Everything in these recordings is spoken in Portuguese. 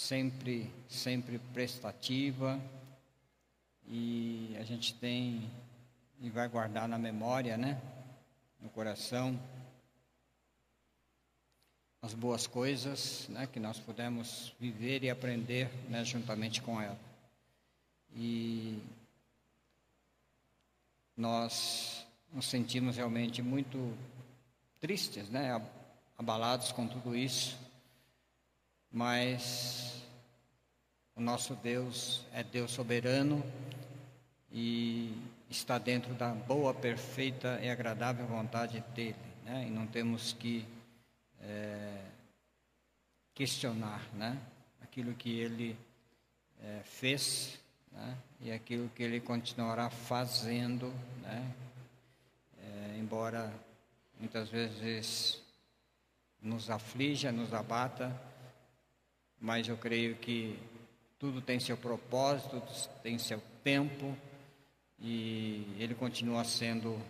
sempre, sempre prestativa, e a gente tem e vai guardar na memória, né? No coração as boas coisas, né, que nós pudemos viver e aprender, né, juntamente com ela. E nós nos sentimos realmente muito tristes, né, abalados com tudo isso, mas o nosso Deus é Deus soberano e está dentro da boa, perfeita e agradável vontade dele, né? E não temos que é, questionar, né? Aquilo que ele é, fez, né? E aquilo que ele continuará fazendo, né? É, embora muitas vezes nos aflija, nos abata, mas eu creio que tudo tem seu propósito, tem seu tempo e ele continua sendo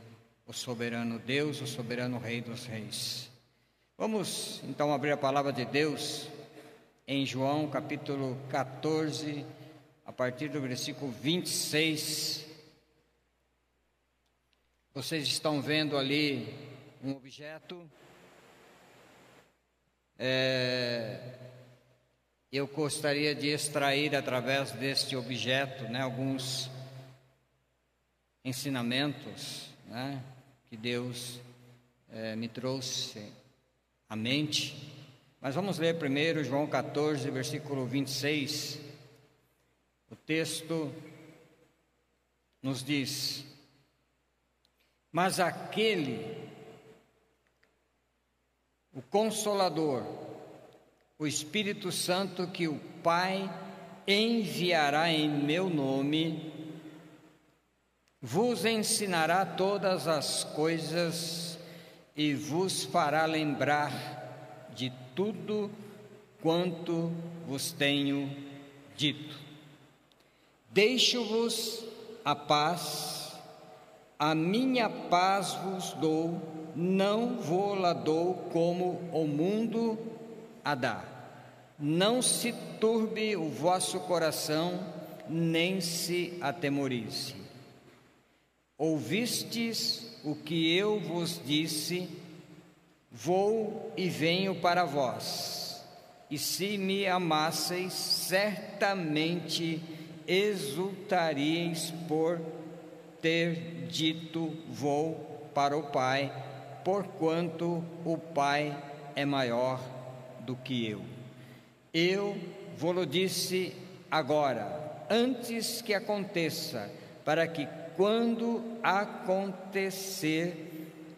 o soberano Deus, o soberano Rei dos Reis. Vamos então abrir a palavra de Deus em João capítulo 14, a partir do versículo 26. Vocês estão vendo ali um objeto. É, eu gostaria de extrair através deste objeto né, alguns ensinamentos né, que Deus é, me trouxe à mente. Mas vamos ler primeiro João 14, versículo 26. O texto nos diz: Mas aquele, o Consolador, o Espírito Santo que o Pai enviará em meu nome, vos ensinará todas as coisas e vos fará lembrar de tudo quanto vos tenho dito. Deixo-vos a paz, a minha paz vos dou, não vou-la dou como o mundo a dá. Não se turbe o vosso coração, nem se atemorize. Ouvistes o que eu vos disse, vou e venho para vós. E se me amasseis, certamente exultaríeis por ter dito: Vou para o Pai, porquanto o Pai é maior do que eu. Eu vou-lo disse agora, antes que aconteça, para que quando acontecer,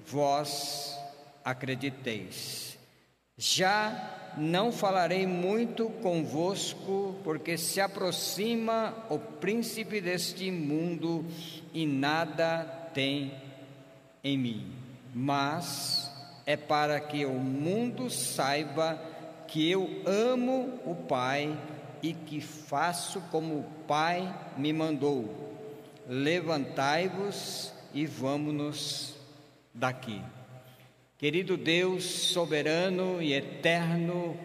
vós acrediteis. Já não falarei muito convosco, porque se aproxima o príncipe deste mundo e nada tem em mim. Mas é para que o mundo saiba que eu amo o Pai e que faço como o Pai me mandou levantai-vos e vamos-nos daqui. Querido Deus soberano e eterno,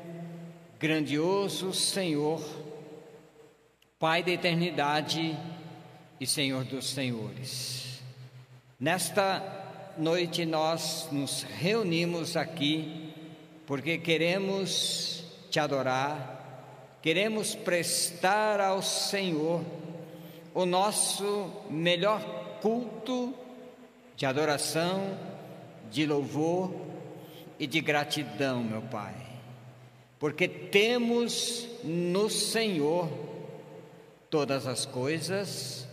grandioso Senhor, Pai da eternidade e Senhor dos senhores. Nesta noite nós nos reunimos aqui porque queremos te adorar, queremos prestar ao Senhor o nosso melhor culto de adoração, de louvor e de gratidão, meu Pai, porque temos no Senhor todas as coisas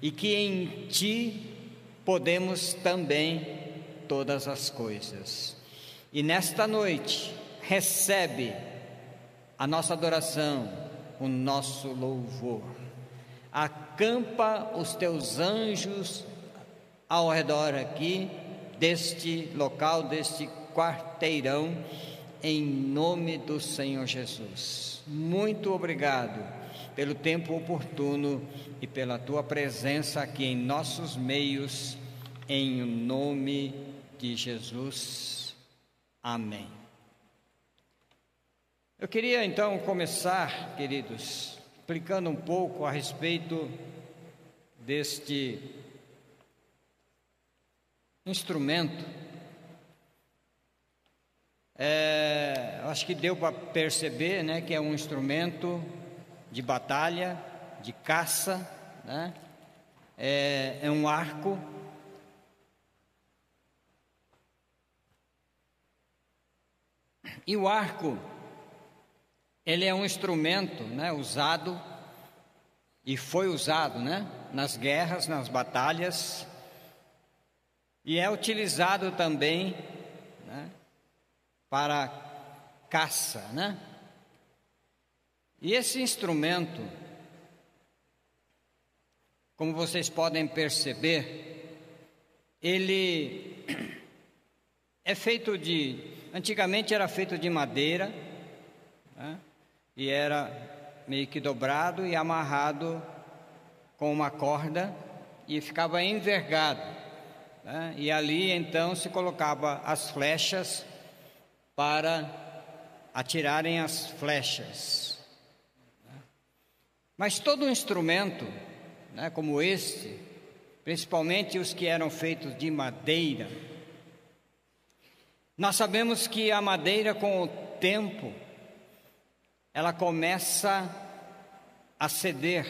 e que em Ti podemos também todas as coisas. E nesta noite, recebe a nossa adoração, o nosso louvor acampa os teus anjos ao redor aqui deste local, deste quarteirão, em nome do Senhor Jesus. Muito obrigado pelo tempo oportuno e pela tua presença aqui em nossos meios, em nome de Jesus. Amém. Eu queria então começar, queridos, explicando um pouco a respeito deste instrumento. É, acho que deu para perceber né, que é um instrumento de batalha, de caça, né? é, é um arco. E o arco, ele é um instrumento né, usado e foi usado né, nas guerras, nas batalhas, e é utilizado também né, para caça. Né? E esse instrumento, como vocês podem perceber, ele é feito de. Antigamente era feito de madeira, né? e era meio que dobrado e amarrado com uma corda e ficava envergado. Né? E ali então se colocava as flechas para atirarem as flechas. Mas todo instrumento, né, como este, principalmente os que eram feitos de madeira, nós sabemos que a madeira, com o tempo, ela começa a ceder.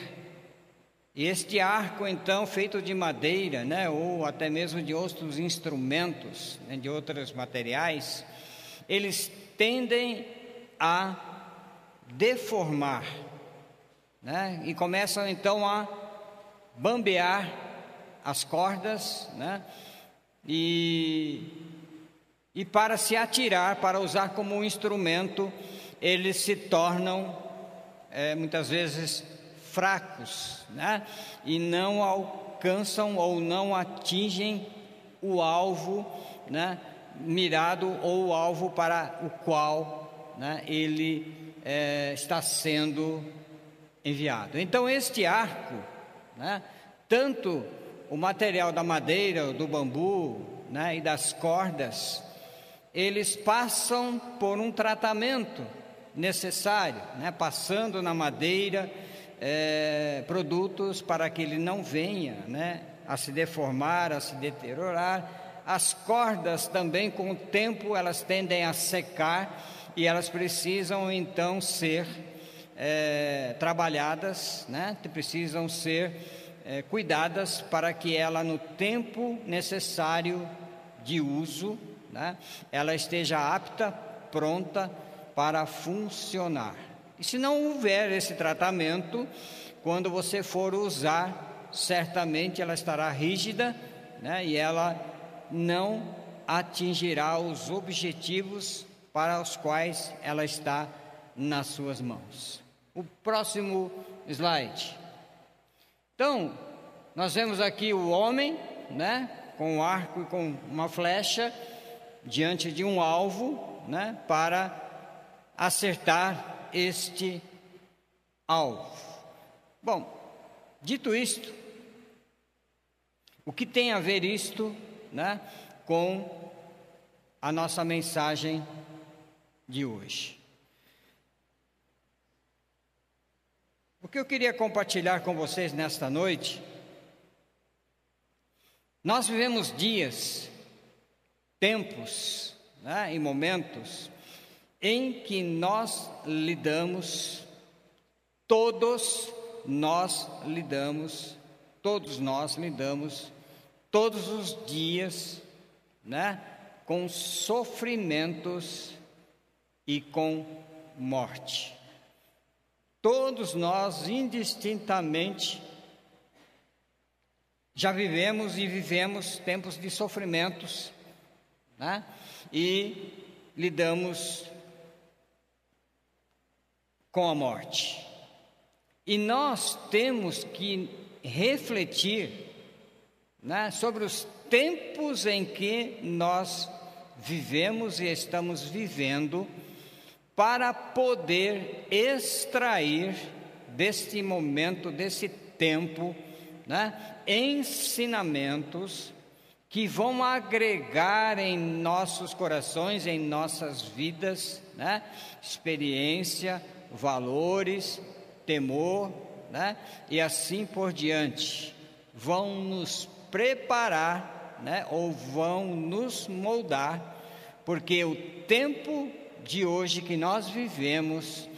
E este arco, então, feito de madeira, né, ou até mesmo de outros instrumentos, né, de outros materiais, eles tendem a deformar né? e começam então a bambear as cordas, né? e, e para se atirar, para usar como um instrumento, eles se tornam é, muitas vezes fracos, né? e não alcançam ou não atingem o alvo, né? mirado ou o alvo para o qual né? ele é, está sendo enviado. Então, este arco, né, tanto o material da madeira, do bambu né, e das cordas, eles passam por um tratamento necessário, né, passando na madeira é, produtos para que ele não venha né, a se deformar, a se deteriorar. As cordas também, com o tempo, elas tendem a secar e elas precisam então ser é, trabalhadas, né, precisam ser é, cuidadas para que ela, no tempo necessário de uso, né, ela esteja apta, pronta para funcionar. E se não houver esse tratamento, quando você for usar, certamente ela estará rígida né, e ela não atingirá os objetivos para os quais ela está nas suas mãos. O próximo slide. Então, nós vemos aqui o homem, né, com um arco e com uma flecha diante de um alvo, né, para acertar este alvo. Bom, dito isto, o que tem a ver isto, né, com a nossa mensagem de hoje? O que eu queria compartilhar com vocês nesta noite, nós vivemos dias, tempos né, e momentos em que nós lidamos, todos nós lidamos, todos nós lidamos, todos os dias, né, com sofrimentos e com morte. Todos nós, indistintamente, já vivemos e vivemos tempos de sofrimentos, né? E lidamos com a morte. E nós temos que refletir né, sobre os tempos em que nós vivemos e estamos vivendo para poder extrair deste momento, desse tempo, né, ensinamentos que vão agregar em nossos corações, em nossas vidas, né? experiência, valores, temor, né? e assim por diante, vão nos preparar, né? ou vão nos moldar, porque o tempo de hoje que nós vivemos,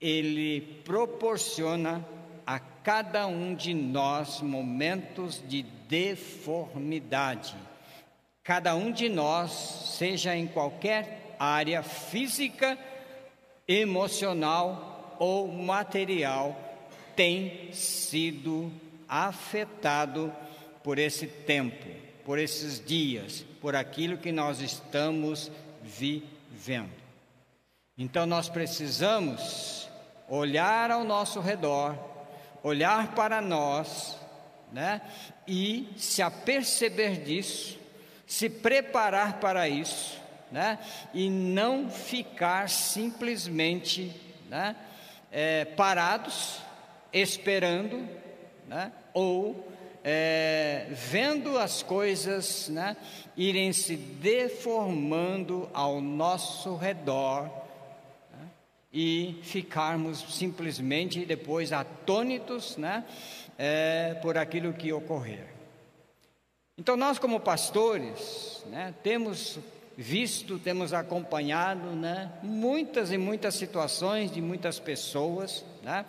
ele proporciona a cada um de nós momentos de deformidade. Cada um de nós, seja em qualquer área física, emocional ou material, tem sido afetado por esse tempo, por esses dias, por aquilo que nós estamos vivendo. Então nós precisamos olhar ao nosso redor, olhar para nós, né? E se aperceber disso, se preparar para isso, né? E não ficar simplesmente, né? É, parados, esperando, né? Ou é, vendo as coisas né, irem se deformando ao nosso redor né, e ficarmos simplesmente depois atônitos né, é, por aquilo que ocorrer. Então, nós, como pastores, né, temos visto, temos acompanhado né, muitas e muitas situações de muitas pessoas né,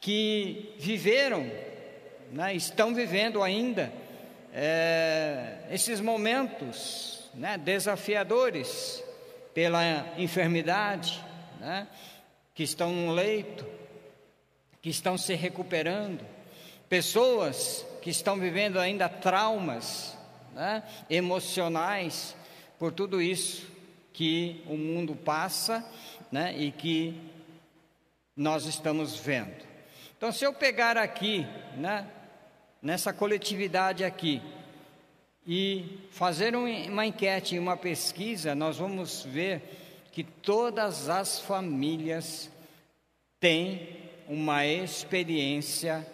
que viveram né, estão vivendo ainda é, esses momentos né, desafiadores pela enfermidade, né, que estão no leito, que estão se recuperando, pessoas que estão vivendo ainda traumas né, emocionais por tudo isso que o mundo passa né, e que nós estamos vendo. Então, se eu pegar aqui, né, nessa coletividade aqui e fazer uma enquete, uma pesquisa, nós vamos ver que todas as famílias têm uma experiência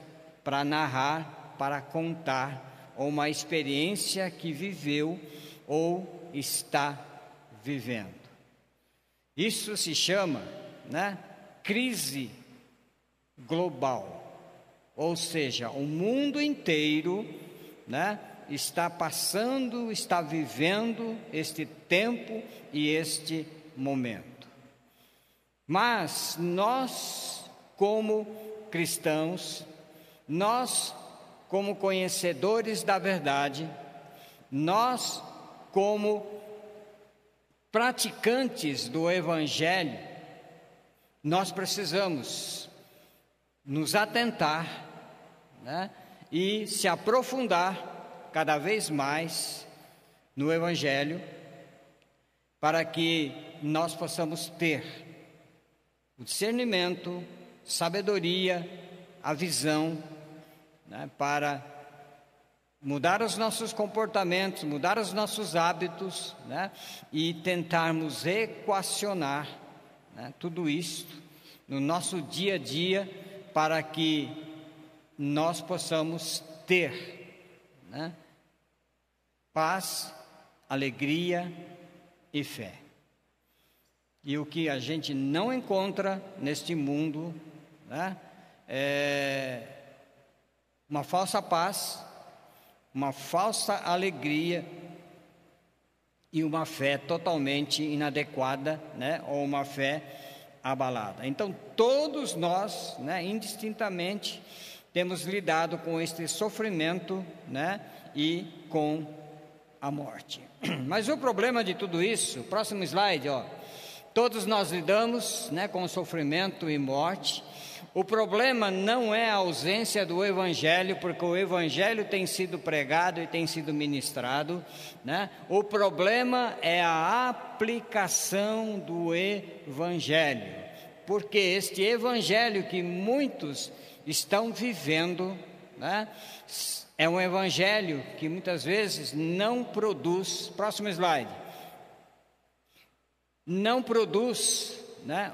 para narrar, para contar, uma experiência que viveu ou está vivendo. Isso se chama, né, crise global. Ou seja, o mundo inteiro né, está passando, está vivendo este tempo e este momento. Mas nós, como cristãos, nós, como conhecedores da verdade, nós, como praticantes do Evangelho, nós precisamos nos atentar né? e se aprofundar cada vez mais no Evangelho, para que nós possamos ter o discernimento, sabedoria, a visão, né? para mudar os nossos comportamentos, mudar os nossos hábitos, né? e tentarmos equacionar né? tudo isso no nosso dia a dia, para que nós possamos ter né? paz, alegria e fé. E o que a gente não encontra neste mundo né? é uma falsa paz, uma falsa alegria e uma fé totalmente inadequada, né? ou uma fé abalada. Então, todos nós, né, indistintamente, temos lidado com este sofrimento, né, e com a morte. Mas o problema de tudo isso, próximo slide, ó. Todos nós lidamos, né, com sofrimento e morte. O problema não é a ausência do evangelho, porque o evangelho tem sido pregado e tem sido ministrado, né? O problema é a aplicação do evangelho. Porque este evangelho que muitos estão vivendo, né? é um evangelho que muitas vezes não produz. Próximo slide. Não produz né,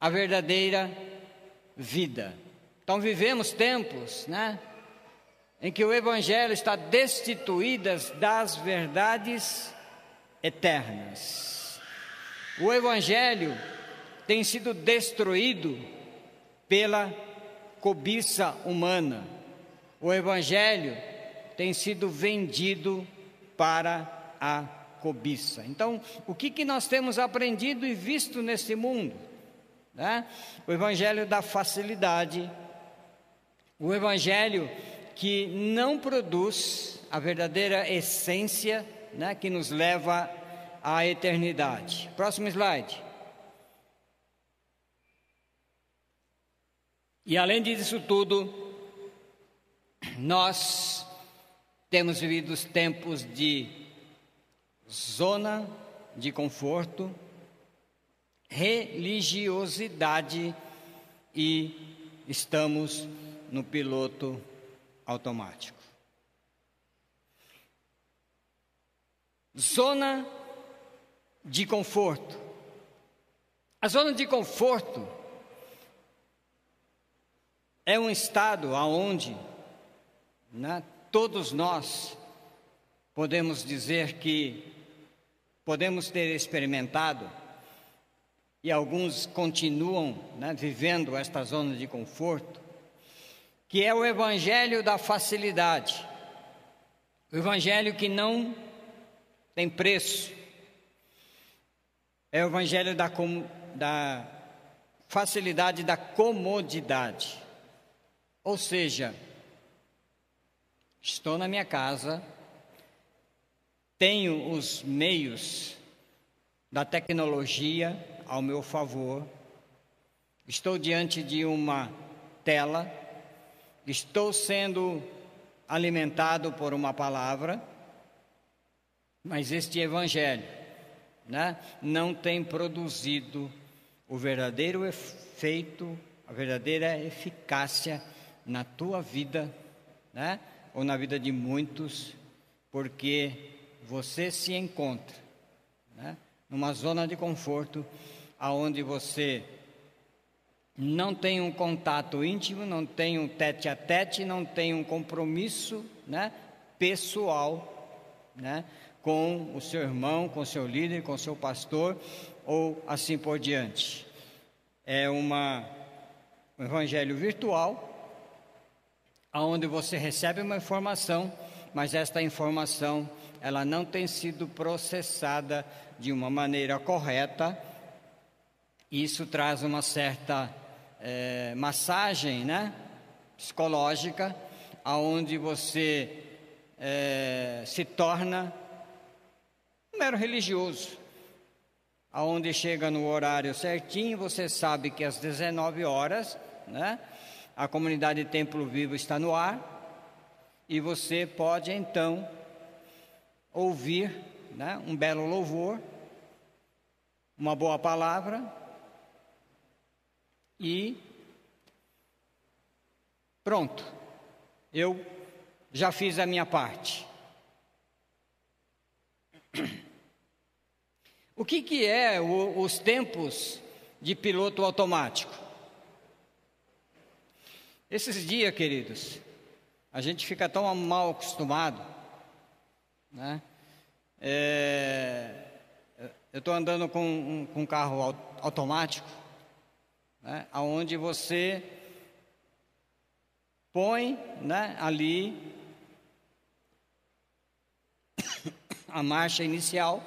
a verdadeira vida. Então vivemos tempos né, em que o Evangelho está destituído das verdades eternas. O evangelho tem sido destruído pela cobiça humana. O evangelho tem sido vendido para a cobiça. Então, o que, que nós temos aprendido e visto nesse mundo? Né? O evangelho da facilidade, o evangelho que não produz a verdadeira essência né, que nos leva à eternidade. Próximo slide. E além disso tudo, nós temos vivido os tempos de zona de conforto, religiosidade e estamos no piloto automático. Zona de conforto. A zona de conforto é um estado aonde né, todos nós podemos dizer que podemos ter experimentado e alguns continuam né, vivendo esta zona de conforto, que é o evangelho da facilidade, o evangelho que não tem preço, é o evangelho da, da facilidade da comodidade. Ou seja, estou na minha casa, tenho os meios da tecnologia ao meu favor, estou diante de uma tela, estou sendo alimentado por uma palavra, mas este evangelho né, não tem produzido o verdadeiro efeito, a verdadeira eficácia na tua vida, né? ou na vida de muitos, porque você se encontra né? numa zona de conforto, aonde você não tem um contato íntimo, não tem um tete a tete, não tem um compromisso né? pessoal né? com o seu irmão, com o seu líder, com o seu pastor, ou assim por diante. É uma, um evangelho virtual aonde você recebe uma informação, mas esta informação ela não tem sido processada de uma maneira correta. Isso traz uma certa é, massagem, né, psicológica, aonde você é, se torna um mero religioso, aonde chega no horário certinho, você sabe que às 19 horas, né? a comunidade Templo Vivo está no ar e você pode então ouvir né, um belo louvor, uma boa palavra e pronto, eu já fiz a minha parte. O que, que é o, os tempos de piloto automático? Esses dias, queridos, a gente fica tão mal acostumado, né? É, eu estou andando com com um carro automático, né? Onde você põe, né? Ali a marcha inicial,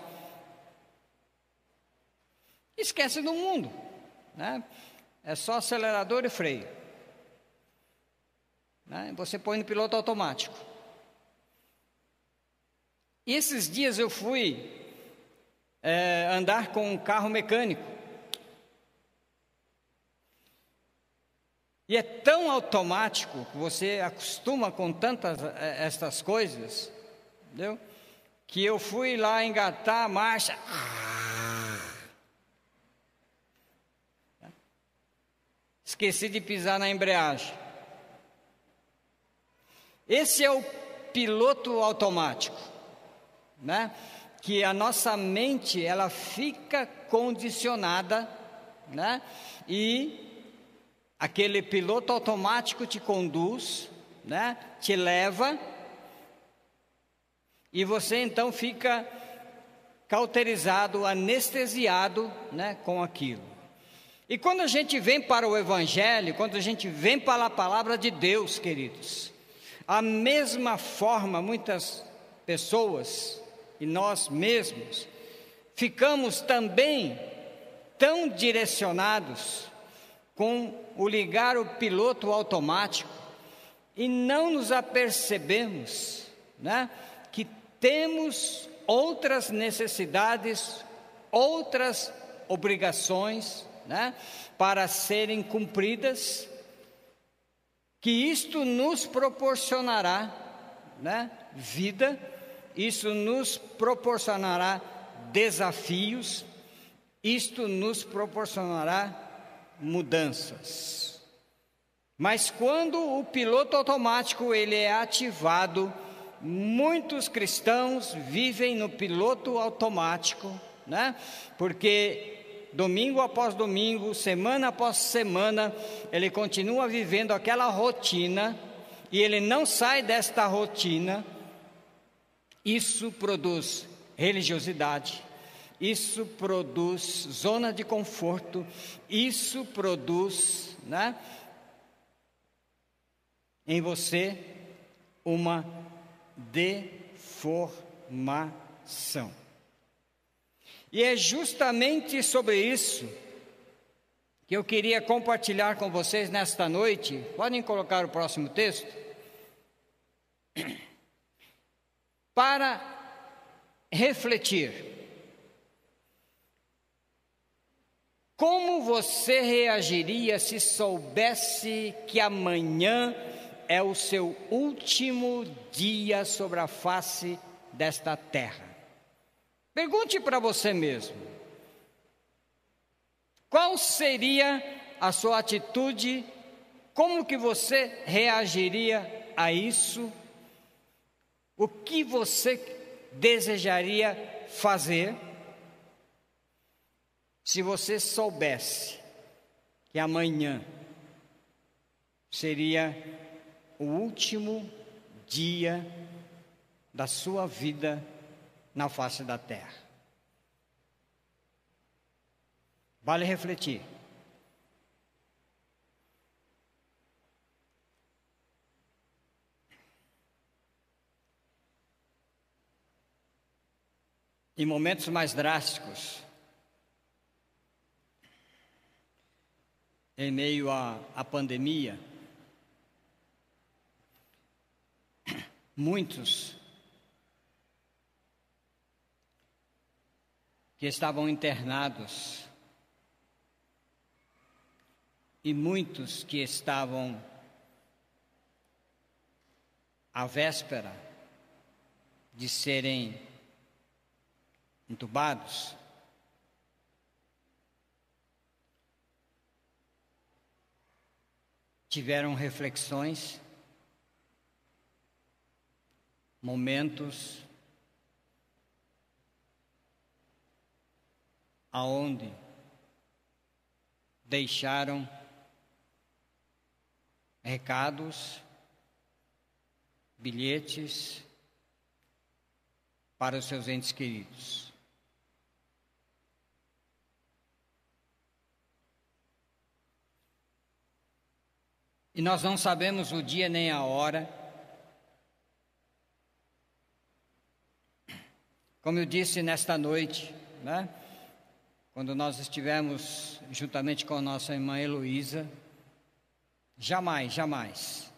esquece do mundo, né? É só acelerador e freio. Né? Você põe no piloto automático. E esses dias eu fui é, andar com um carro mecânico. E é tão automático que você acostuma com tantas é, estas coisas, entendeu? Que eu fui lá engatar a marcha. Esqueci de pisar na embreagem. Esse é o piloto automático, né? Que a nossa mente ela fica condicionada, né? E aquele piloto automático te conduz, né? Te leva e você então fica cauterizado, anestesiado né, com aquilo. E quando a gente vem para o Evangelho, quando a gente vem para a palavra de Deus, queridos, a mesma forma, muitas pessoas e nós mesmos ficamos também tão direcionados com o ligar o piloto automático e não nos apercebemos, né, que temos outras necessidades, outras obrigações, né, para serem cumpridas, que isto nos proporcionará né, vida, isso nos proporcionará desafios, isto nos proporcionará mudanças. Mas quando o piloto automático ele é ativado, muitos cristãos vivem no piloto automático, né? Porque domingo após domingo, semana após semana, ele continua vivendo aquela rotina e ele não sai desta rotina. Isso produz religiosidade, isso produz zona de conforto, isso produz, né, em você uma deformação. E é justamente sobre isso que eu queria compartilhar com vocês nesta noite. Podem colocar o próximo texto? Para refletir. Como você reagiria se soubesse que amanhã é o seu último dia sobre a face desta terra? Pergunte para você mesmo: qual seria a sua atitude? Como que você reagiria a isso? O que você desejaria fazer se você soubesse que amanhã seria o último dia da sua vida na face da terra. Vale refletir. Em momentos mais drásticos, em meio à, à pandemia, muitos que estavam internados e muitos que estavam à véspera de serem entubados. Tiveram reflexões, momentos aonde deixaram recados, bilhetes para os seus entes queridos. E nós não sabemos o dia nem a hora. Como eu disse nesta noite, né? quando nós estivemos juntamente com a nossa irmã Heloísa, jamais, jamais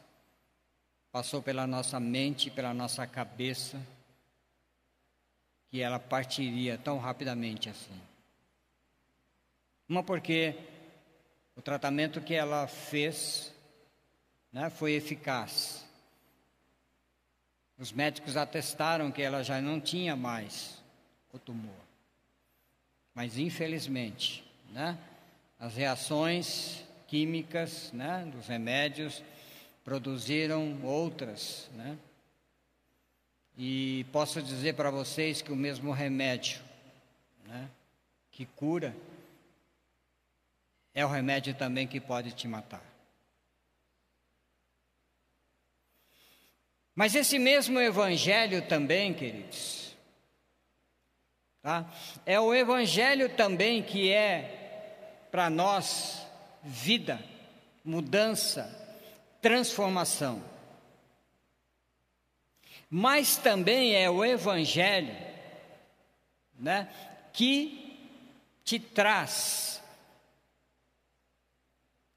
passou pela nossa mente, pela nossa cabeça, que ela partiria tão rapidamente assim. Uma porque o tratamento que ela fez né, foi eficaz. Os médicos atestaram que ela já não tinha mais o tumor. Mas infelizmente, né, as reações químicas né, dos remédios produziram outras. Né? E posso dizer para vocês que o mesmo remédio né, que cura é o remédio também que pode te matar. Mas esse mesmo evangelho também, queridos, Tá? É o Evangelho também que é para nós vida, mudança, transformação. Mas também é o Evangelho né, que te traz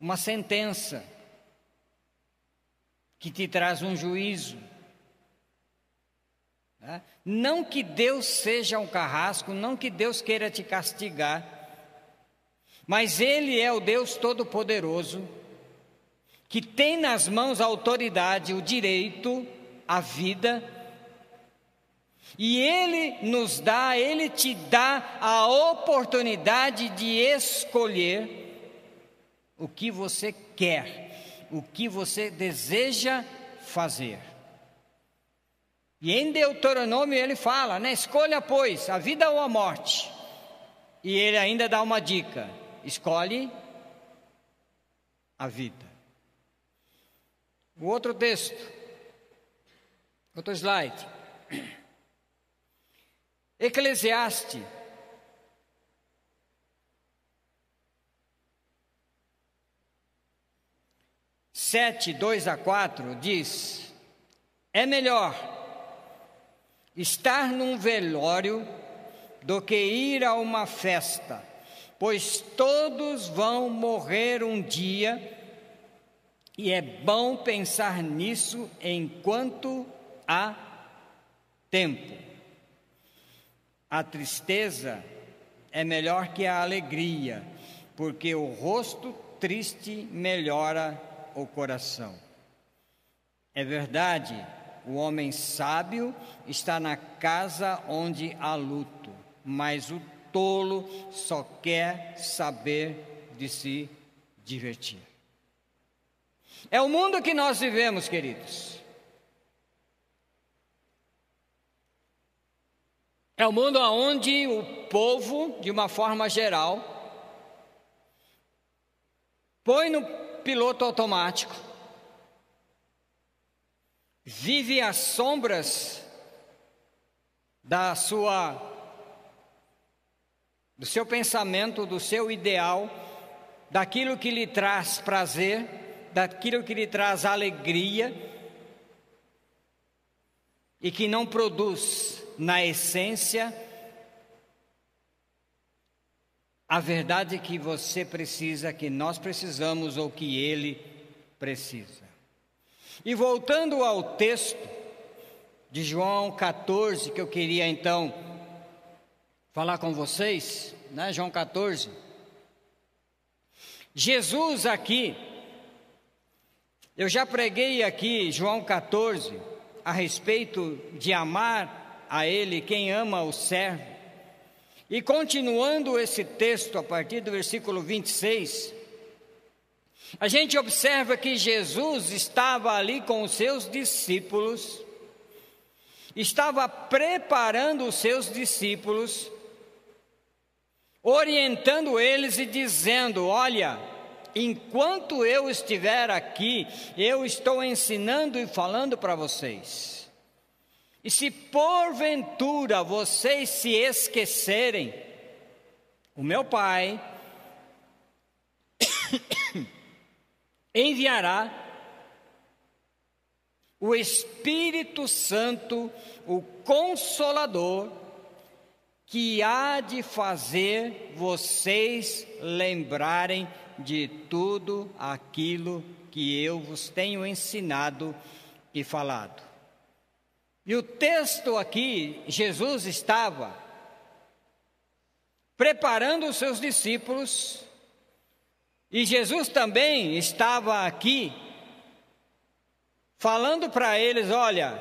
uma sentença, que te traz um juízo. Né? Não que Deus seja um carrasco, não que Deus queira te castigar, mas Ele é o Deus Todo-Poderoso, que tem nas mãos a autoridade, o direito, a vida, e Ele nos dá, Ele te dá a oportunidade de escolher o que você quer, o que você deseja fazer. E em Deuteronômio ele fala, né? Escolha, pois, a vida ou a morte. E ele ainda dá uma dica: escolhe a vida. O outro texto, outro slide. Eclesiastes. Sete, dois a quatro diz: é melhor estar num velório do que ir a uma festa, pois todos vão morrer um dia e é bom pensar nisso enquanto há tempo. A tristeza é melhor que a alegria, porque o rosto triste melhora o coração. É verdade o homem sábio está na casa onde há luto, mas o tolo só quer saber de se divertir. É o mundo que nós vivemos, queridos. É o mundo onde o povo, de uma forma geral, põe no piloto automático. Vive às sombras da sua do seu pensamento, do seu ideal, daquilo que lhe traz prazer, daquilo que lhe traz alegria e que não produz na essência a verdade que você precisa, que nós precisamos ou que ele precisa. E voltando ao texto de João 14, que eu queria então falar com vocês, né? João 14. Jesus aqui, eu já preguei aqui, João 14, a respeito de amar a Ele quem ama o servo. E continuando esse texto, a partir do versículo 26, a gente observa que Jesus estava ali com os seus discípulos, estava preparando os seus discípulos, orientando eles e dizendo: Olha, enquanto eu estiver aqui, eu estou ensinando e falando para vocês. E se porventura vocês se esquecerem, o meu Pai enviará o Espírito Santo, o Consolador, que há de fazer vocês lembrarem de tudo aquilo que eu vos tenho ensinado e falado. E o texto aqui, Jesus estava preparando os seus discípulos e Jesus também estava aqui, falando para eles: olha,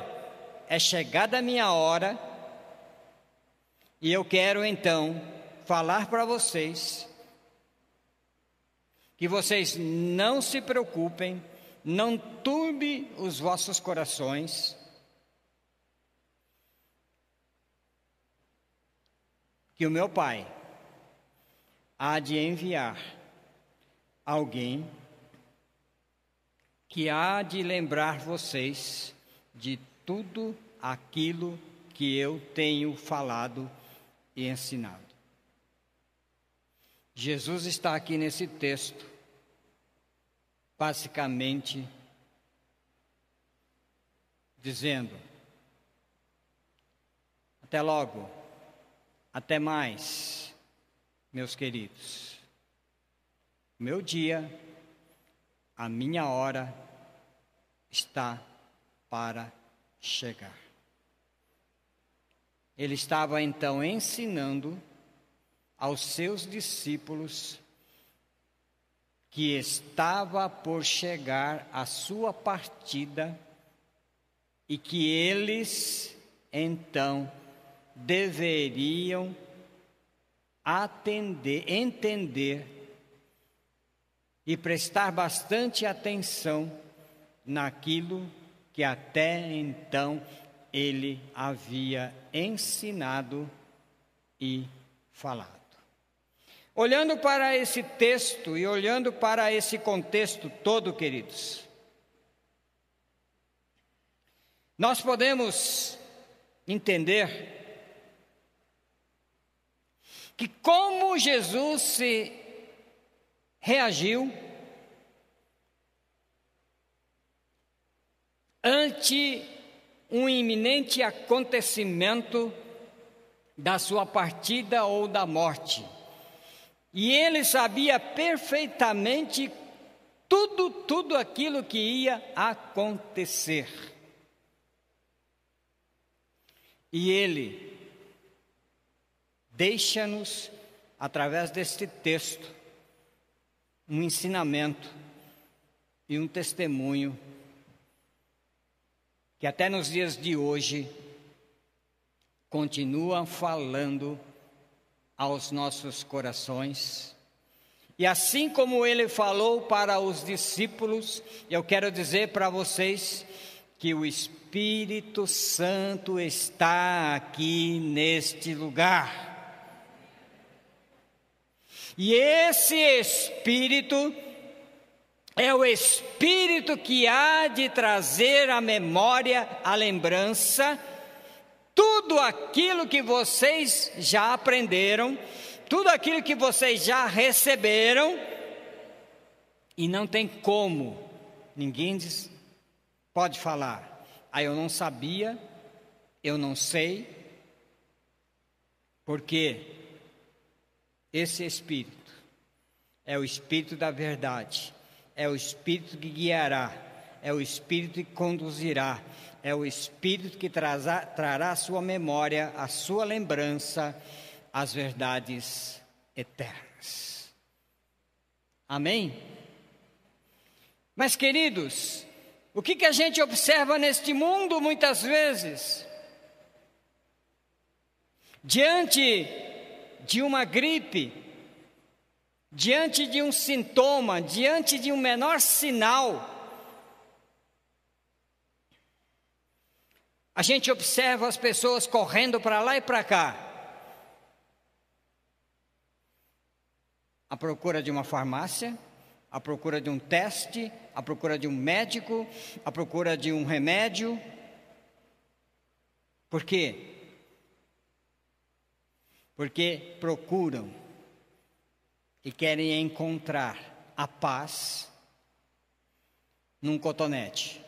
é chegada a minha hora, e eu quero então falar para vocês que vocês não se preocupem, não turbe os vossos corações, que o meu Pai há de enviar alguém que há de lembrar vocês de tudo aquilo que eu tenho falado e ensinado. Jesus está aqui nesse texto, basicamente dizendo: até logo, até mais, meus queridos. Meu dia, a minha hora está para chegar. Ele estava então ensinando aos seus discípulos que estava por chegar a sua partida e que eles então deveriam atender, entender e prestar bastante atenção naquilo que até então ele havia ensinado e falado. Olhando para esse texto e olhando para esse contexto todo, queridos, nós podemos entender que como Jesus se reagiu ante um iminente acontecimento da sua partida ou da morte. E ele sabia perfeitamente tudo, tudo aquilo que ia acontecer. E ele deixa-nos, através deste texto, um ensinamento e um testemunho que até nos dias de hoje continua falando aos nossos corações. E assim como ele falou para os discípulos, eu quero dizer para vocês que o Espírito Santo está aqui neste lugar. E esse Espírito é o Espírito que há de trazer à memória, à lembrança, tudo aquilo que vocês já aprenderam, tudo aquilo que vocês já receberam, e não tem como, ninguém diz, pode falar, ah, eu não sabia, eu não sei, porque esse Espírito é o Espírito da verdade é o Espírito que guiará, é o Espírito que conduzirá, é o Espírito que trará à sua memória, à sua lembrança, as verdades eternas. Amém? Mas, queridos, o que, que a gente observa neste mundo muitas vezes? Diante de uma gripe, diante de um sintoma, diante de um menor sinal, a gente observa as pessoas correndo para lá e para cá, à procura de uma farmácia, à procura de um teste, à procura de um médico, à procura de um remédio. Por quê? Porque procuram e querem encontrar a paz num cotonete.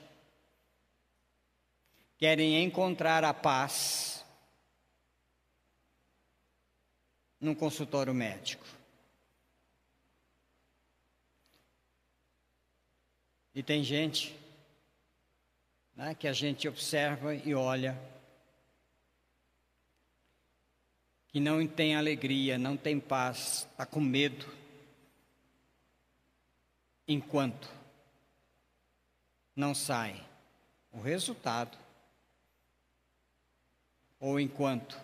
Querem encontrar a paz num consultório médico. E tem gente né, que a gente observa e olha que não tem alegria, não tem paz, está com medo, enquanto não sai o resultado, ou enquanto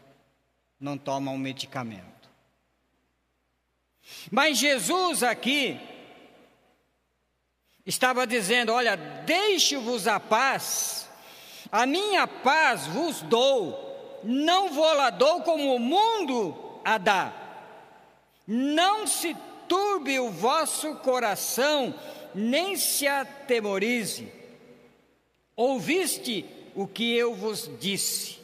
não toma um medicamento. Mas Jesus aqui estava dizendo: Olha, deixe-vos a paz, a minha paz vos dou não dou como o mundo a. Não se turbe o vosso coração, nem se atemorize. Ouviste o que eu vos disse: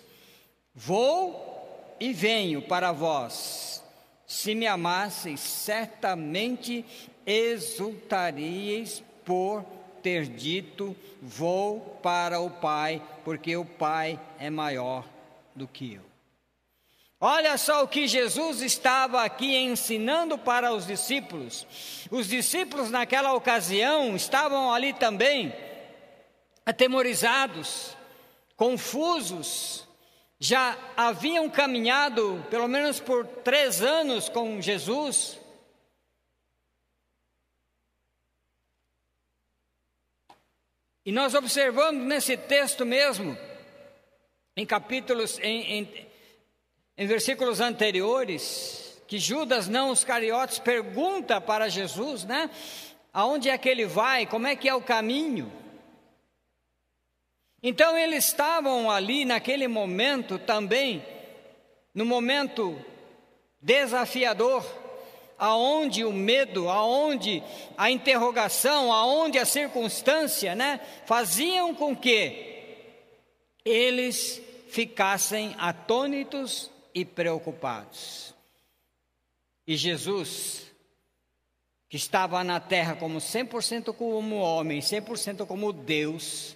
Vou e venho para vós. Se me amasseis, certamente exultaríeis por ter dito: Vou para o Pai, porque o Pai é maior do que eu. Olha só o que Jesus estava aqui ensinando para os discípulos. Os discípulos, naquela ocasião, estavam ali também atemorizados, confusos, já haviam caminhado pelo menos por três anos com Jesus. E nós observamos nesse texto mesmo, em capítulos, em, em em versículos anteriores, que Judas, não os cariotes, pergunta para Jesus, né? Aonde é que ele vai? Como é que é o caminho? Então eles estavam ali naquele momento também, no momento desafiador, aonde o medo, aonde a interrogação, aonde a circunstância, né, faziam com que eles ficassem atônitos e preocupados. E Jesus, que estava na terra como 100% como homem, 100% como Deus,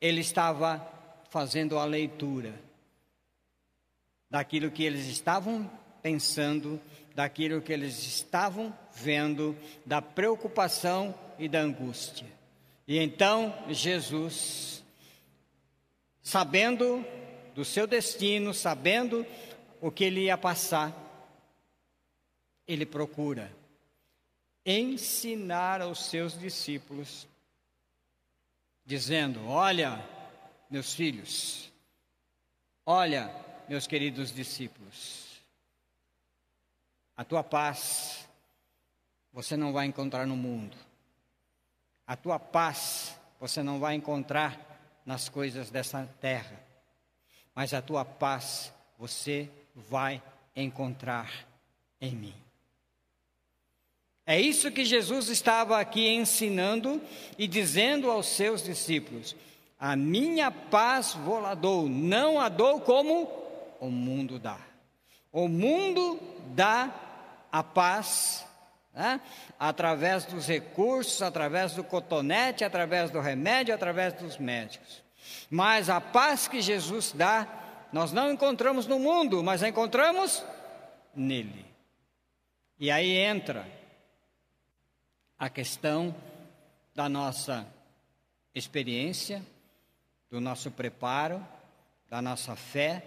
ele estava fazendo a leitura daquilo que eles estavam pensando, daquilo que eles estavam vendo, da preocupação e da angústia. E então Jesus, sabendo do seu destino, sabendo o que ele ia passar, ele procura ensinar aos seus discípulos, dizendo: Olha, meus filhos, olha, meus queridos discípulos, a tua paz você não vai encontrar no mundo, a tua paz você não vai encontrar nas coisas dessa terra, mas a tua paz você vai encontrar em mim. É isso que Jesus estava aqui ensinando e dizendo aos seus discípulos: A minha paz vou lá dou, não a dou como o mundo dá. O mundo dá a paz né? através dos recursos, através do cotonete, através do remédio, através dos médicos. Mas a paz que Jesus dá nós não encontramos no mundo, mas encontramos nele. E aí entra a questão da nossa experiência, do nosso preparo, da nossa fé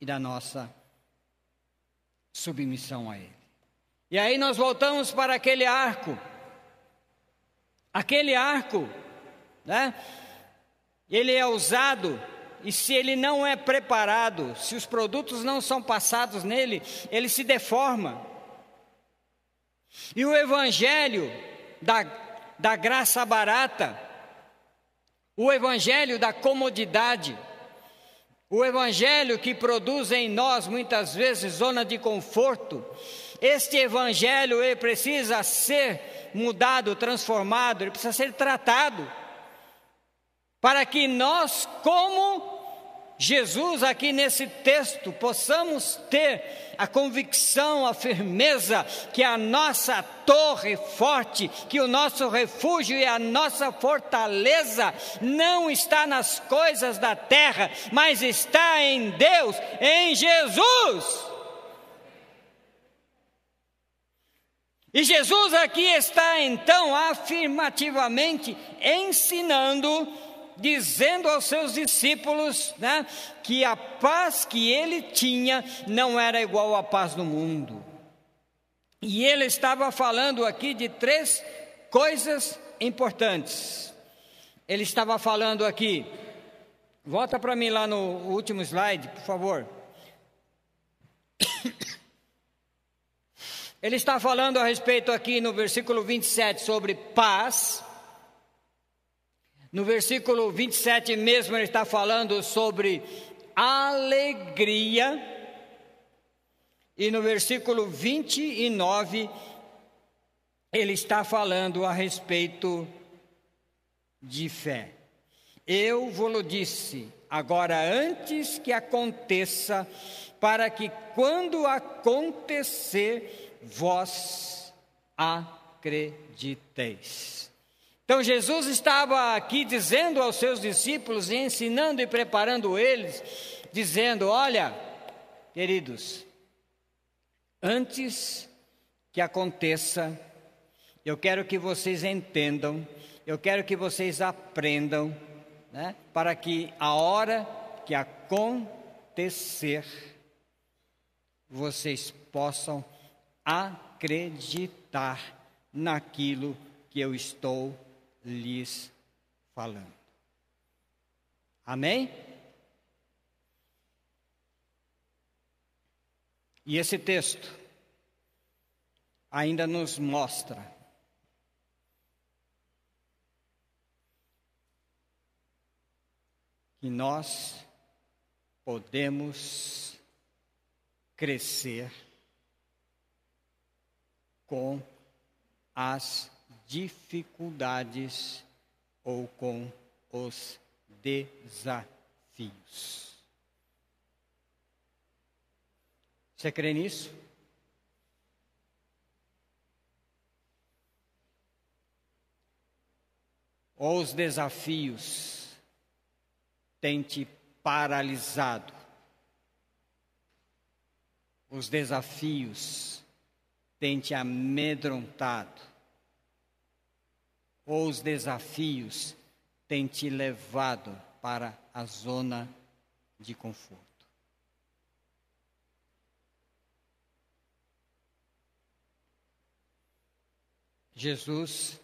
e da nossa submissão a Ele. E aí nós voltamos para aquele arco, aquele arco, né? ele é usado e se ele não é preparado, se os produtos não são passados nele, ele se deforma. E o evangelho da, da graça barata, o evangelho da comodidade, o evangelho que produz em nós muitas vezes zona de conforto, este evangelho ele precisa ser mudado, transformado, ele precisa ser tratado para que nós, como Jesus, aqui nesse texto, possamos ter a convicção, a firmeza que a nossa torre forte, que o nosso refúgio e a nossa fortaleza não está nas coisas da terra, mas está em Deus, em Jesus. E Jesus aqui está então afirmativamente ensinando dizendo aos seus discípulos né, que a paz que ele tinha não era igual à paz do mundo. E ele estava falando aqui de três coisas importantes. Ele estava falando aqui, volta para mim lá no último slide, por favor. Ele está falando a respeito aqui no versículo 27 sobre paz. No versículo 27 mesmo, ele está falando sobre alegria. E no versículo 29, ele está falando a respeito de fé. Eu vou-lo disse agora antes que aconteça, para que quando acontecer, vós acrediteis. Então Jesus estava aqui dizendo aos seus discípulos, ensinando e preparando eles, dizendo: Olha, queridos, antes que aconteça, eu quero que vocês entendam, eu quero que vocês aprendam, né, para que a hora que acontecer, vocês possam acreditar naquilo que eu estou lhes falando. Amém? E esse texto ainda nos mostra que nós podemos crescer com as dificuldades ou com os desafios. Você crê nisso? Ou os desafios têm te paralisado? Os desafios têm te amedrontado? Ou os desafios têm te levado para a zona de conforto. Jesus,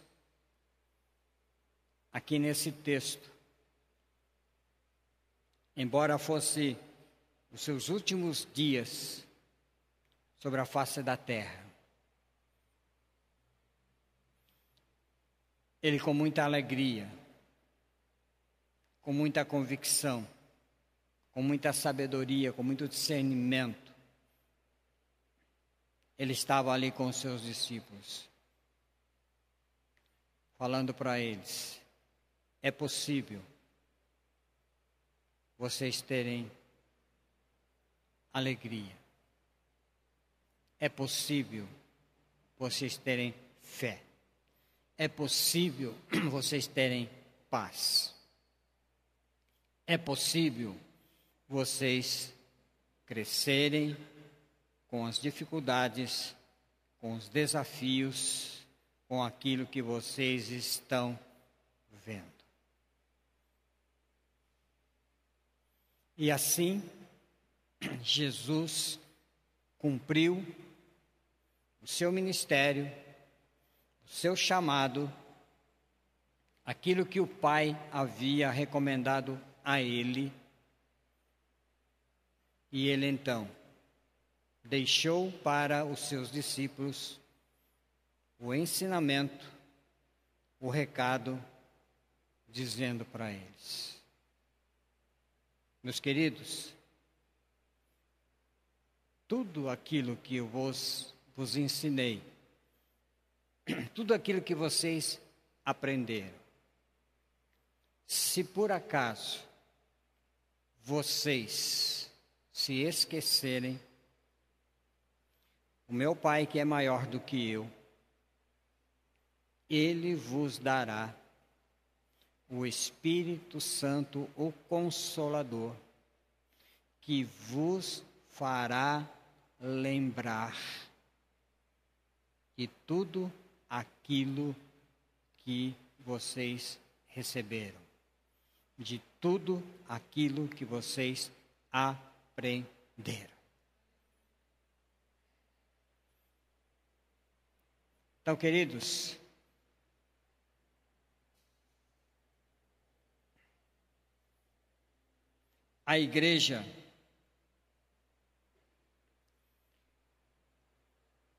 aqui nesse texto, embora fosse os seus últimos dias sobre a face da terra, Ele, com muita alegria, com muita convicção, com muita sabedoria, com muito discernimento, ele estava ali com os seus discípulos, falando para eles: é possível vocês terem alegria, é possível vocês terem fé é possível vocês terem paz. É possível vocês crescerem com as dificuldades, com os desafios, com aquilo que vocês estão vendo. E assim, Jesus cumpriu o seu ministério seu chamado, aquilo que o Pai havia recomendado a ele. E ele então deixou para os seus discípulos o ensinamento, o recado, dizendo para eles: Meus queridos, tudo aquilo que eu vos, vos ensinei, tudo aquilo que vocês aprenderam. Se por acaso vocês se esquecerem, o meu Pai que é maior do que eu, ele vos dará o Espírito Santo, o Consolador, que vos fará lembrar que tudo aquilo que vocês receberam, de tudo aquilo que vocês aprenderam. Então, queridos, a igreja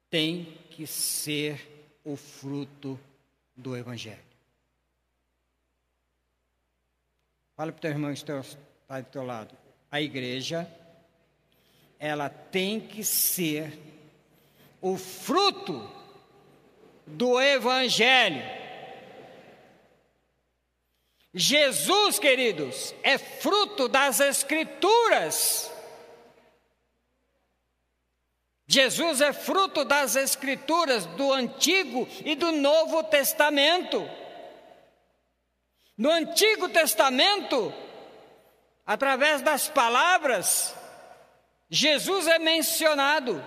tem que ser o fruto do Evangelho. Fala para o teu irmão que está do teu lado. A igreja, ela tem que ser o fruto do Evangelho. Jesus, queridos, é fruto das Escrituras. Jesus é fruto das Escrituras do Antigo e do Novo Testamento. No Antigo Testamento, através das palavras, Jesus é mencionado.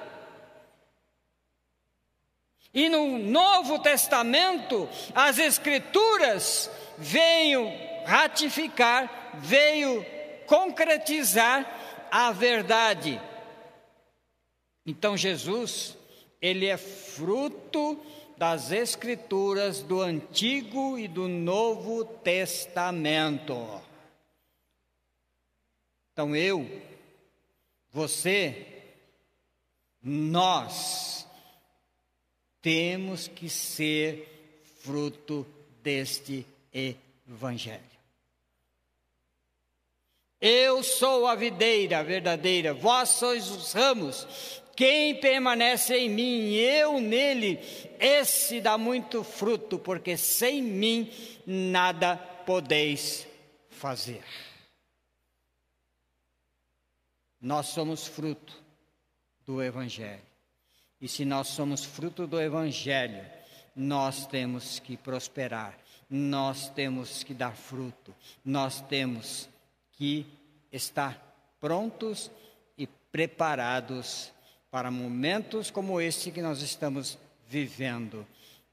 E no Novo Testamento, as Escrituras veio ratificar, veio concretizar a verdade. Então Jesus, ele é fruto das escrituras do Antigo e do Novo Testamento. Então eu, você, nós temos que ser fruto deste Evangelho. Eu sou a videira verdadeira, vós sois os ramos. Quem permanece em mim, eu nele, esse dá muito fruto, porque sem mim nada podeis fazer. Nós somos fruto do Evangelho. E se nós somos fruto do Evangelho, nós temos que prosperar, nós temos que dar fruto, nós temos que estar prontos e preparados para momentos como esse que nós estamos vivendo,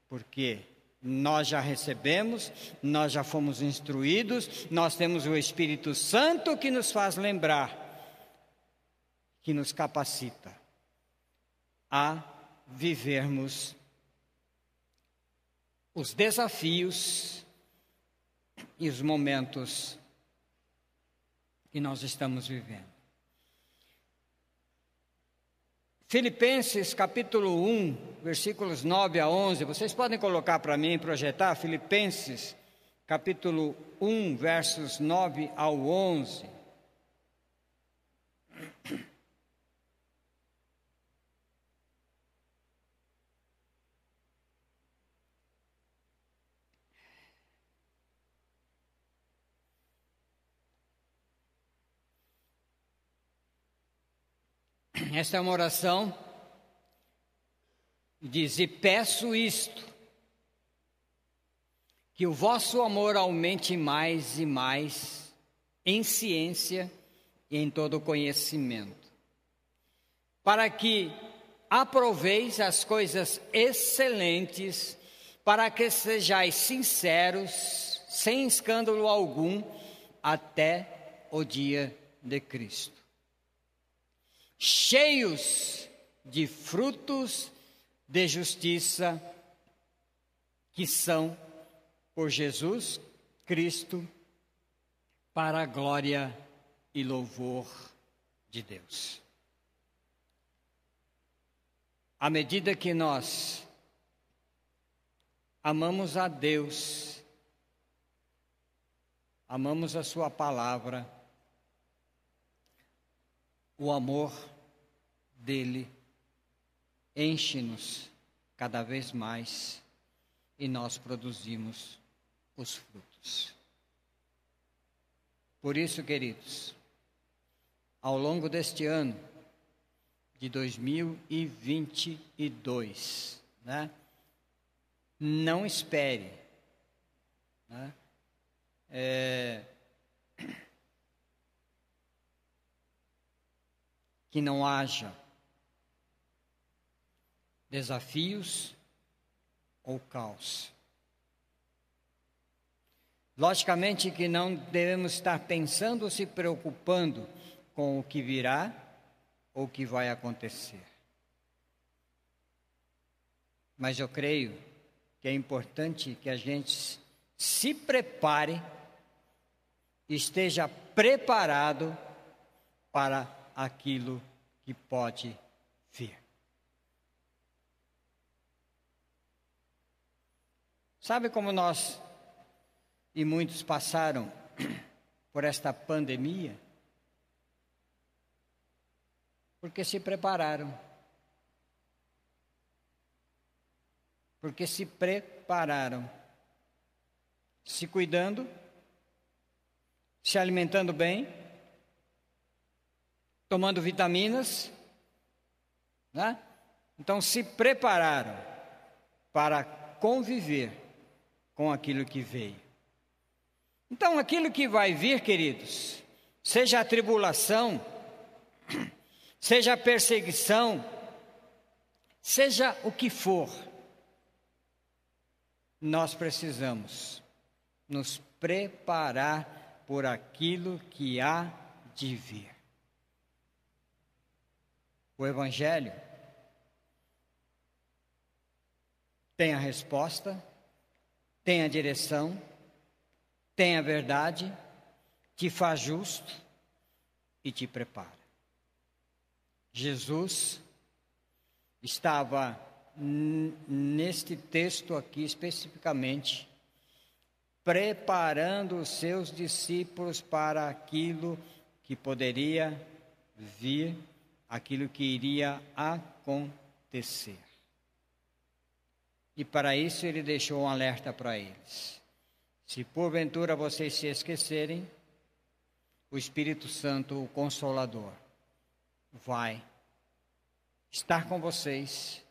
porque nós já recebemos, nós já fomos instruídos, nós temos o Espírito Santo que nos faz lembrar, que nos capacita a vivermos os desafios e os momentos que nós estamos vivendo. Filipenses capítulo 1, versículos 9 a 11. Vocês podem colocar para mim, projetar? Filipenses capítulo 1, versos 9 ao 11. Esta é uma oração diz: E peço isto, que o vosso amor aumente mais e mais em ciência e em todo conhecimento, para que aproveis as coisas excelentes, para que sejais sinceros, sem escândalo algum, até o dia de Cristo cheios de frutos de justiça que são por Jesus Cristo para a glória e louvor de Deus. À medida que nós amamos a Deus, amamos a Sua palavra, o amor dele enche-nos cada vez mais e nós produzimos os frutos. Por isso, queridos, ao longo deste ano de 2022, né, não espere né, é, que não haja desafios ou caos. Logicamente que não devemos estar pensando ou se preocupando com o que virá ou o que vai acontecer. Mas eu creio que é importante que a gente se prepare, esteja preparado para aquilo que pode vir. Sabe como nós e muitos passaram por esta pandemia? Porque se prepararam. Porque se prepararam. Se cuidando, se alimentando bem, tomando vitaminas, né? Então se prepararam para conviver com aquilo que veio. Então aquilo que vai vir, queridos, seja a tribulação, seja a perseguição, seja o que for, nós precisamos nos preparar por aquilo que há de vir. O Evangelho tem a resposta, tem a direção, tem a verdade, te faz justo e te prepara. Jesus estava neste texto aqui especificamente preparando os seus discípulos para aquilo que poderia vir, aquilo que iria acontecer. E para isso ele deixou um alerta para eles. Se porventura vocês se esquecerem, o Espírito Santo, o Consolador, vai estar com vocês,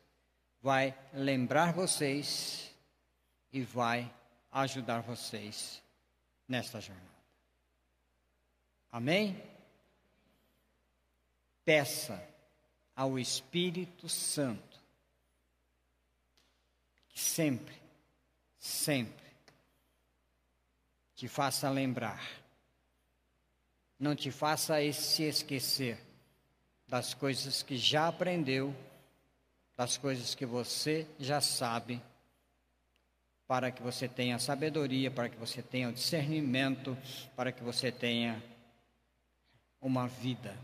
vai lembrar vocês e vai ajudar vocês nesta jornada. Amém? Peça ao Espírito Santo que sempre, sempre te faça lembrar, não te faça se esquecer das coisas que já aprendeu, das coisas que você já sabe para que você tenha sabedoria, para que você tenha discernimento, para que você tenha uma vida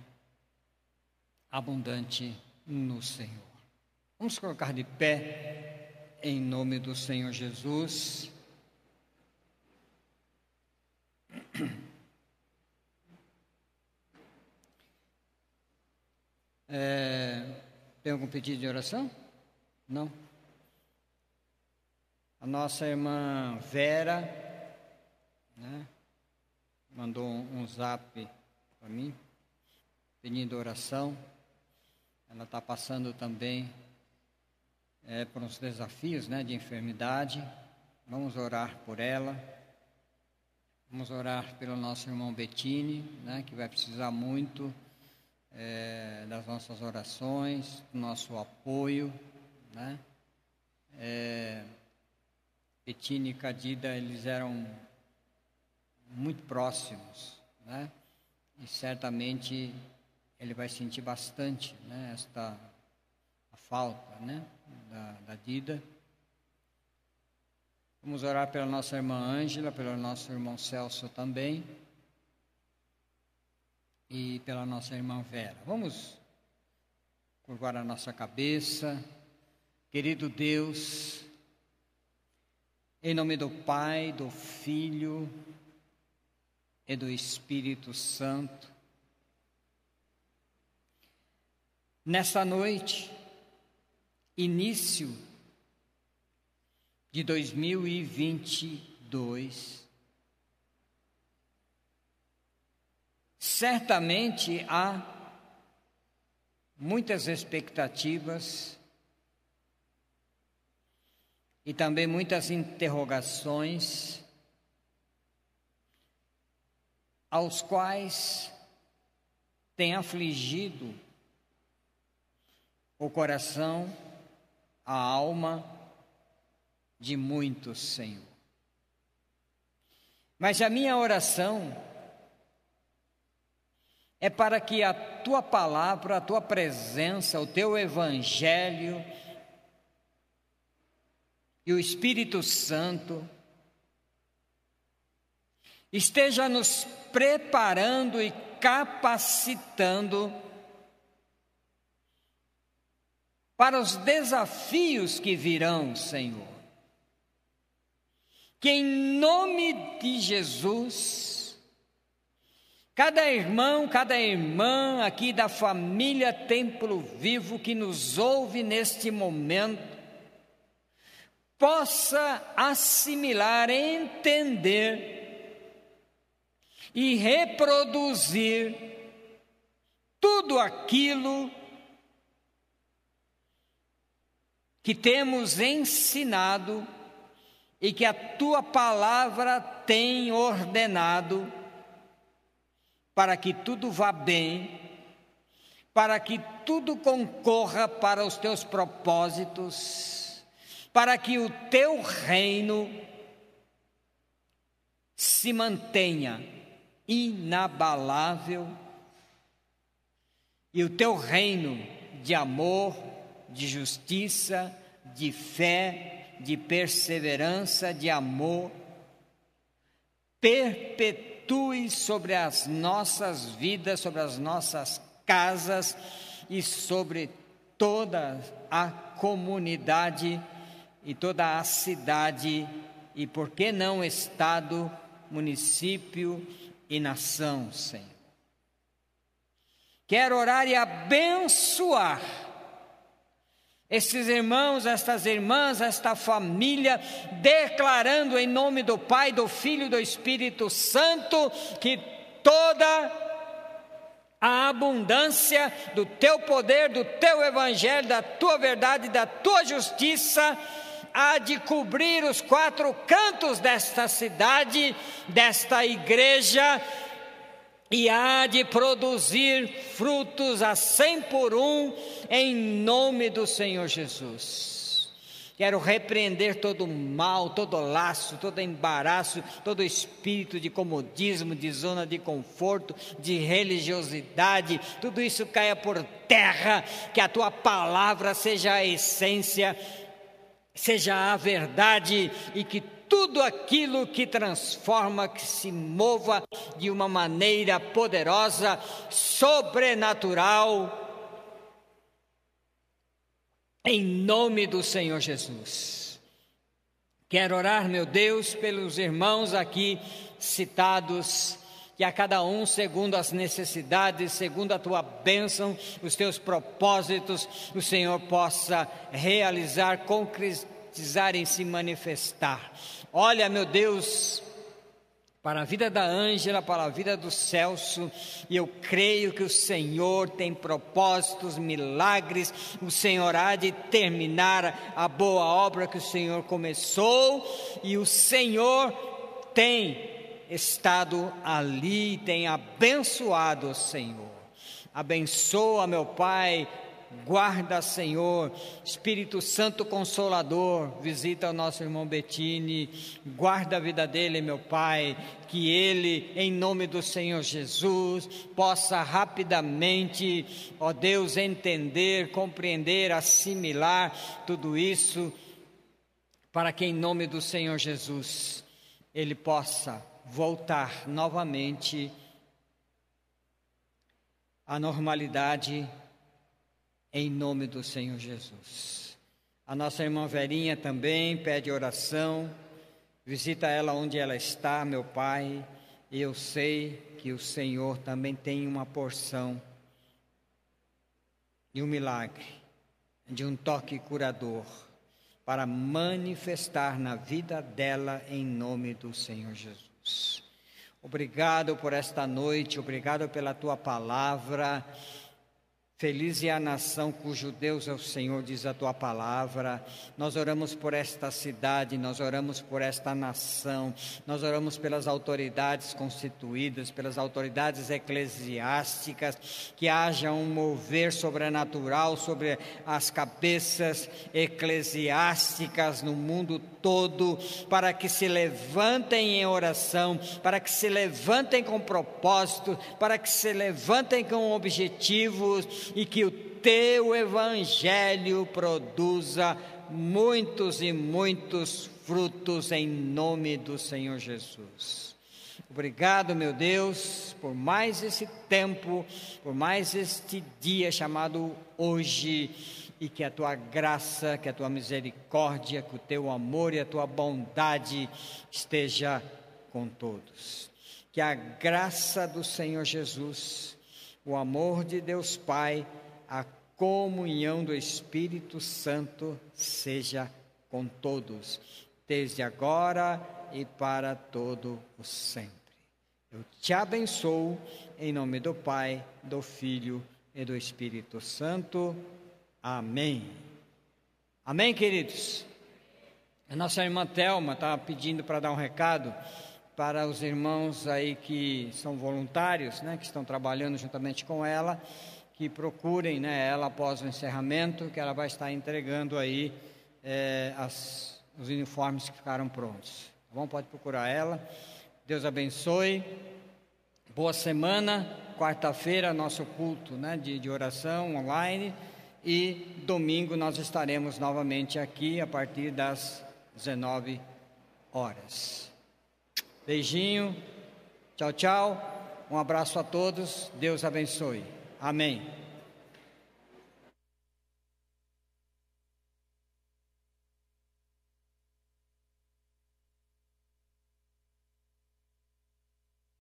abundante no Senhor. Vamos colocar de pé em nome do Senhor Jesus. É, tem algum pedido de oração? Não? A nossa irmã Vera né, mandou um, zap para mim, pedindo oração. Ela está passando também é, por uns desafios né, de enfermidade. Vamos orar por ela. Vamos orar pelo nosso irmão Bettini, né, que vai precisar muito é, das nossas orações, do nosso apoio. Né? É, Betina e Cadida, eles eram muito próximos, né? E certamente ele vai sentir bastante, né? Esta a falta, né? Da, da Dida. Vamos orar pela nossa irmã Ângela, pelo nosso irmão Celso também. E pela nossa irmã Vera. Vamos curvar a nossa cabeça. Querido Deus, em nome do Pai, do Filho e do Espírito Santo. Nesta noite, início de 2022, certamente há muitas expectativas e também muitas interrogações, aos quais tem afligido o coração, a alma de muitos, Senhor. Mas a minha oração é para que a tua palavra, a tua presença, o teu evangelho, e o Espírito Santo esteja nos preparando e capacitando para os desafios que virão, Senhor. Que em nome de Jesus, cada irmão, cada irmã aqui da família Templo Vivo que nos ouve neste momento, possa assimilar, entender e reproduzir tudo aquilo que temos ensinado e que a tua palavra tem ordenado para que tudo vá bem, para que tudo concorra para os teus propósitos, para que o teu reino se mantenha inabalável e o teu reino de amor, de justiça, de fé, de perseverança, de amor, perpetue sobre as nossas vidas, sobre as nossas casas e sobre toda a comunidade e toda a cidade e por que não estado, município e nação, Senhor. Quero orar e abençoar esses irmãos, estas irmãs, esta família, declarando em nome do Pai, do Filho e do Espírito Santo que toda a abundância do teu poder, do teu evangelho, da tua verdade, da tua justiça, há de cobrir os quatro cantos desta cidade, desta igreja, e há de produzir frutos a cem por um, em nome do Senhor Jesus. Quero repreender todo mal, todo laço, todo embaraço, todo espírito de comodismo, de zona de conforto, de religiosidade, tudo isso caia por terra, que a tua palavra seja a essência, seja a verdade e que tudo aquilo que transforma, que se mova de uma maneira poderosa, sobrenatural, em nome do Senhor Jesus. Quero orar, meu Deus, pelos irmãos aqui citados, que a cada um, segundo as necessidades, segundo a tua bênção, os teus propósitos, o Senhor possa realizar, concretizar e se manifestar. Olha, meu Deus, para a vida da Ângela, para a vida do Celso, e eu creio que o Senhor tem propósitos, milagres, o Senhor há de terminar a boa obra que o Senhor começou, e o Senhor tem estado ali, tem abençoado o Senhor. Abençoa, meu Pai, Guarda, Senhor, Espírito Santo Consolador, visita o nosso irmão Betini, guarda a vida dele, meu Pai, que ele, em nome do Senhor Jesus, possa rapidamente, ó Deus, entender, compreender, assimilar tudo isso, para que, em nome do Senhor Jesus, ele possa voltar novamente à normalidade em nome do Senhor Jesus. A nossa irmã Verinha também pede oração. Visita ela onde ela está, meu Pai. E eu sei que o Senhor também tem uma porção e um milagre, de um toque curador, para manifestar na vida dela em nome do Senhor Jesus. Obrigado por esta noite, obrigado pela tua palavra. Feliz é a nação cujo Deus é o Senhor, diz a tua palavra. Nós oramos por esta cidade, nós oramos por esta nação, nós oramos pelas autoridades constituídas, pelas autoridades eclesiásticas, que haja um mover sobrenatural sobre as cabeças eclesiásticas no mundo todo, para que se levantem em oração, para que se levantem com propósito, para que se levantem com objetivos e que o teu evangelho produza muitos e muitos frutos em nome do Senhor Jesus. Obrigado, meu Deus, por mais esse tempo, por mais este dia chamado hoje, e que a tua graça, que a tua misericórdia, que o teu amor e a tua bondade esteja com todos. Que a graça do Senhor Jesus o amor de Deus Pai, a comunhão do Espírito Santo seja com todos, desde agora e para todo o sempre. Eu te abençoo em nome do Pai, do Filho e do Espírito Santo. Amém. Amém, queridos? A nossa irmã Thelma está pedindo para dar um recado para os irmãos aí que são voluntários, né, que estão trabalhando juntamente com ela, que procurem né, ela após o encerramento, que ela vai estar entregando aí é, as, os uniformes que ficaram prontos. Tá bom? Pode procurar ela. Deus abençoe. Boa semana. Quarta-feira, nosso culto né, de, de oração online. E domingo nós estaremos novamente aqui a partir das 19 horas. Beijinho. Tchau, tchau. Um abraço a todos. Deus abençoe. Amém.